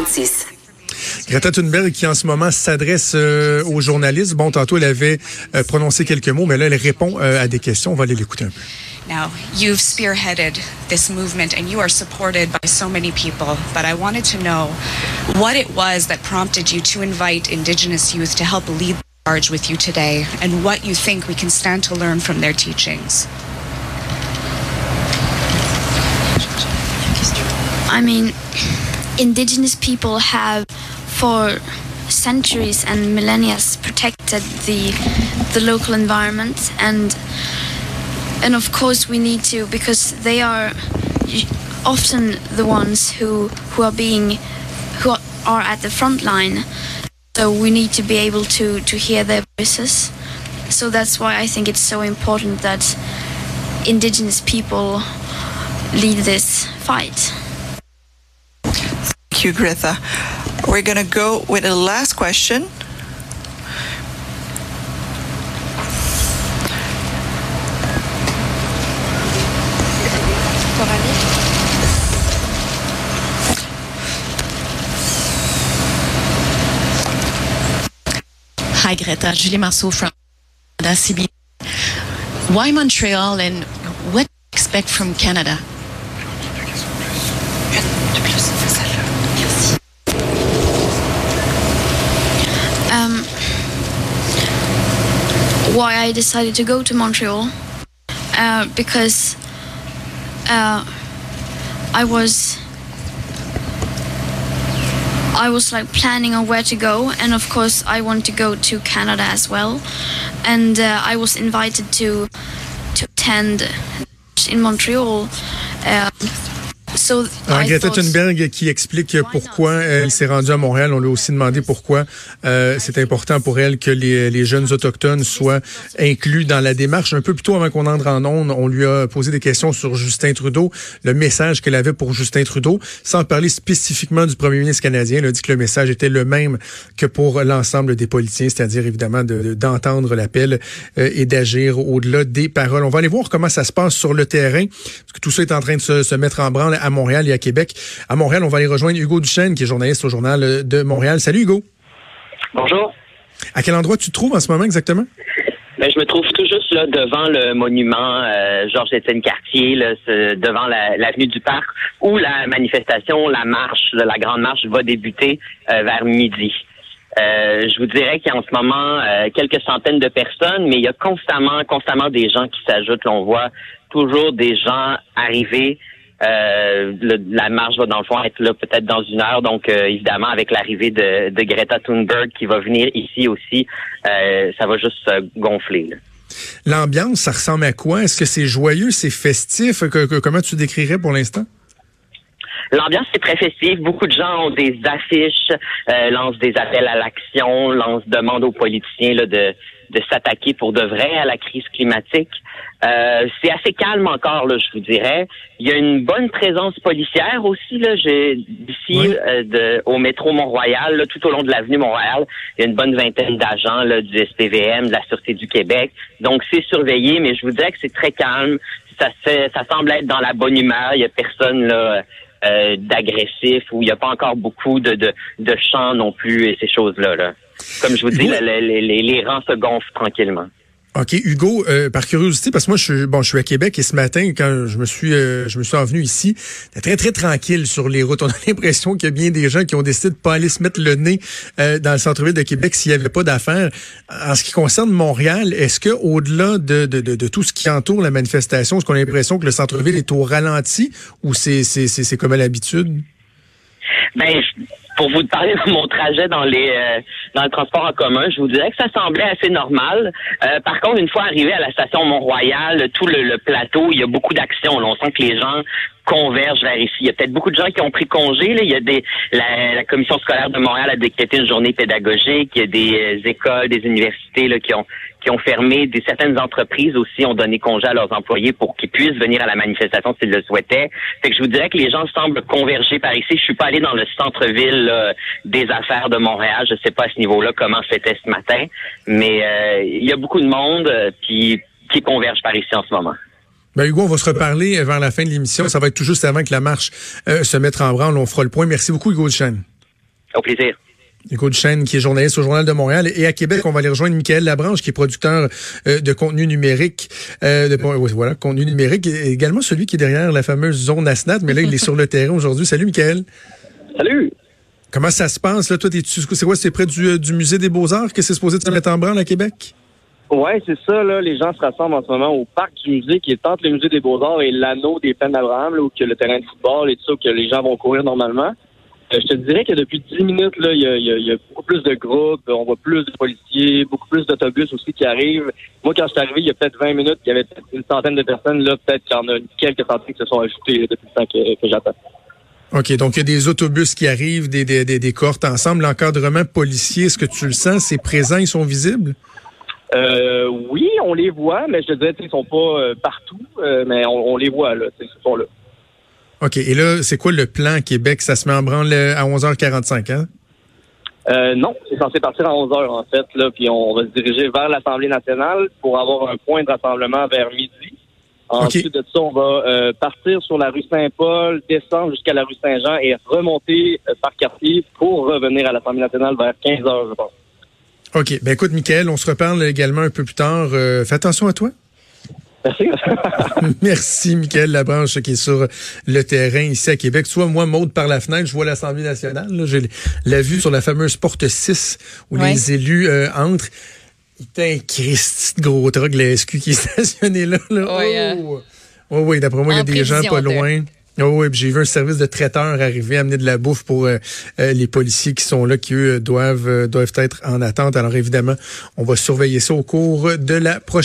46. Greta Thunberg qui en ce moment s'adresse euh, aux journalistes. Bon, tantôt elle avait euh, prononcé quelques mots, mais là elle répond euh, à des questions. On va aller l'écouter un peu. Now, you've spearheaded this movement and you are supported by so many people, but I wanted to know what it was that prompted you to invite Indigenous youth to help lead the charge with you today and what you think we can stand to learn from their teachings. I mean, indigenous people have for centuries and millennia protected the the local environment. And and of course we need to because they are often the ones who who are being who are at the front line. So we need to be able to to hear their voices. So that's why i think it's so important that indigenous people lead this fight Thank you, Greta. We're going to go with the last question. Hi, Greta. Julie Marceau from CB. Why Montreal and what do you expect from Canada? Why I decided to go to Montreal uh, because uh, I was I was like planning on where to go, and of course I want to go to Canada as well, and uh, I was invited to to attend in Montreal. So Alors, Greta Thunberg qui explique pourquoi elle s'est rendue à Montréal. On lui a aussi demandé pourquoi euh, c'est important pour elle que les, les jeunes autochtones soient inclus dans la démarche. Un peu plus tôt avant qu'on entre en onde, on lui a posé des questions sur Justin Trudeau, le message qu'elle avait pour Justin Trudeau, sans parler spécifiquement du premier ministre canadien. Elle a dit que le message était le même que pour l'ensemble des politiciens, c'est-à-dire évidemment de- de- d'entendre l'appel euh, et d'agir au-delà des paroles. On va aller voir comment ça se passe sur le terrain, parce que tout ça est en train de se, se mettre en branle à Montréal et à Québec. À Montréal, on va aller rejoindre Hugo Duchesne, qui est journaliste au Journal de Montréal. Salut Hugo. Bonjour. À quel endroit tu te trouves en ce moment exactement? Ben, je me trouve tout juste là devant le monument euh, Georges-Étienne Cartier, là, devant la- l'avenue du Parc, où la manifestation, la marche, la grande marche va débuter euh, vers midi. Euh, je vous dirais qu'il y a en ce moment quelques centaines de personnes, mais il y a constamment, constamment des gens qui s'ajoutent. On voit toujours des gens arriver. Euh, le- la marche va dans le fond être là peut-être dans une heure. Donc euh, évidemment avec l'arrivée de, de Greta Thunberg qui va venir ici aussi, euh, ça va juste se gonfler. L'ambiance, ça ressemble à quoi? Est-ce que c'est joyeux, c'est festif? Comment tu décrirais pour l'instant? L'ambiance est très festive. Beaucoup de gens ont des affiches, euh, lancent des appels à l'action, lancent demandent aux politiciens là, de, de s'attaquer pour de vrai à la crise climatique. Euh, c'est assez calme encore, là, je vous dirais. Il y a une bonne présence policière aussi. Là, j'ai d'ici Oui. euh, de- au métro Mont-Royal, là, tout au long de l'avenue Mont-Royal, il y a une bonne vingtaine d'agents là, du SPVM, de la Sûreté du Québec. Donc c'est surveillé, mais je vous dirais que c'est très calme. Ça, ça semble être dans la bonne humeur. Il y a personne là euh, d'agressif ou il n'y a pas encore beaucoup de, de, de chants non plus et ces choses-là. Là. Comme je vous dis, les, les, les rangs se gonflent tranquillement. OK, Hugo, euh, par curiosité, parce que moi, je suis, bon, je suis à Québec et ce matin, quand je me suis, euh, je me suis envenu ici, c'était très, très tranquille sur les routes. On a l'impression qu'il y a bien des gens qui ont décidé de pas aller se mettre le nez euh, dans le centre-ville de Québec s'il n'y avait pas d'affaires. En ce qui concerne Montréal, est-ce que au-delà de, de, de, de tout ce qui entoure la manifestation, est-ce qu'on a l'impression que le centre-ville est au ralenti ou c'est, c'est, c'est, comme à l'habitude? Ben, pour vous parler de mon trajet dans les euh, dans le transport en commun, je vous dirais que ça semblait assez normal. Euh, par contre, une fois arrivé à la station Mont-Royal, tout le, plateau, il y a beaucoup d'actions. On sent que les gens convergent vers ici. Il y a peut-être beaucoup de gens qui ont pris congé. Là. Il y a des la, la commission scolaire de Montréal a décrété une journée pédagogique. Il y a des euh, écoles, des universités là, qui ont qui ont fermé. Des certaines entreprises aussi ont donné congé à leurs employés pour qu'ils puissent venir à la manifestation s'ils le souhaitaient. Fait que je vous dirais que les gens semblent converger par ici. Je suis pas allé dans le centre-ville là, des affaires de Montréal. Je sais pas à ce niveau-là comment c'était ce matin, mais euh, il y a beaucoup de monde euh, puis qui converge par ici en ce moment. Ben Hugo, on va se reparler vers la fin de l'émission. Ça va être tout juste avant que la marche euh, se mette en branle. On fera le point. Merci beaucoup, Hugo Duchesne. Au plaisir. Hugo Duchesne, qui est journaliste au Journal de Montréal. Et à Québec, on va aller rejoindre Michael Labranche, qui est producteur euh, de contenu numérique. Euh, de, voilà, contenu numérique. Et également celui qui est derrière la fameuse zone ASNAT. Mais là, il est sur le terrain aujourd'hui. Salut, Michael. Salut. Comment ça se passe, là? Toi, c'est quoi? C'est près du, du Musée des Beaux-Arts que c'est supposé de se mettre en branle à Québec? Oui, c'est ça. Là, les gens se rassemblent en ce moment au parc du musée qui est entre le musée des Beaux-Arts et l'anneau des peines d'Abraham, où que le terrain de football et tout ça, où que les gens vont courir normalement. Euh, je te dirais que depuis 10 minutes, là, il y a, y a, beaucoup plus de groupes, on voit plus de policiers, beaucoup plus d'autobus aussi qui arrivent. Moi, quand je suis arrivé, il y a peut-être 20 minutes, il y avait peut-être une centaine de personnes. Là, peut-être qu'il y en a quelques centaines qui se sont ajoutées depuis le temps que, j'attends. OK, donc il y a des autobus qui arrivent, des, des, des, des cohortes ensemble. L'encadrement policier, est-ce que tu le sens? C'est présent, ils sont visibles? Euh, oui, on les voit, mais je te disais, ils sont pas euh, partout, euh, mais on, on, les voit, là, ils sont là. OK. Et là, c'est quoi le plan Québec? Ça se met en branle euh, à 11h45, hein? Euh, non, c'est censé partir à 11h en fait, là, puis on va se diriger vers l'Assemblée nationale pour avoir un point de rassemblement vers midi. Ensuite de ça, on va euh, partir sur la rue Saint-Paul, descendre jusqu'à la rue Saint-Jean et remonter euh, par quartier pour revenir à l'Assemblée nationale vers 15 h je pense. OK. Ben écoute, Michael, on se reparle également un peu plus tard. fais attention à toi. Merci. Merci, Michael Labranche, qui est sur le terrain ici à Québec. Soit moi, Maude, par la fenêtre, je vois l'Assemblée nationale. J'ai la vue sur la fameuse porte 6 où les élus euh, entrent. Il y a un Christ de gros truc, la SQ qui est stationné là. là. Oui, oh. oh, oui d'après moi, il y a des gens pas loin. Oh oui, j'ai vu un service de traiteur arriver amener de la bouffe pour euh, euh, les policiers qui sont là, qui eux doivent doivent être en attente. Alors évidemment, on va surveiller ça au cours de la prochaine.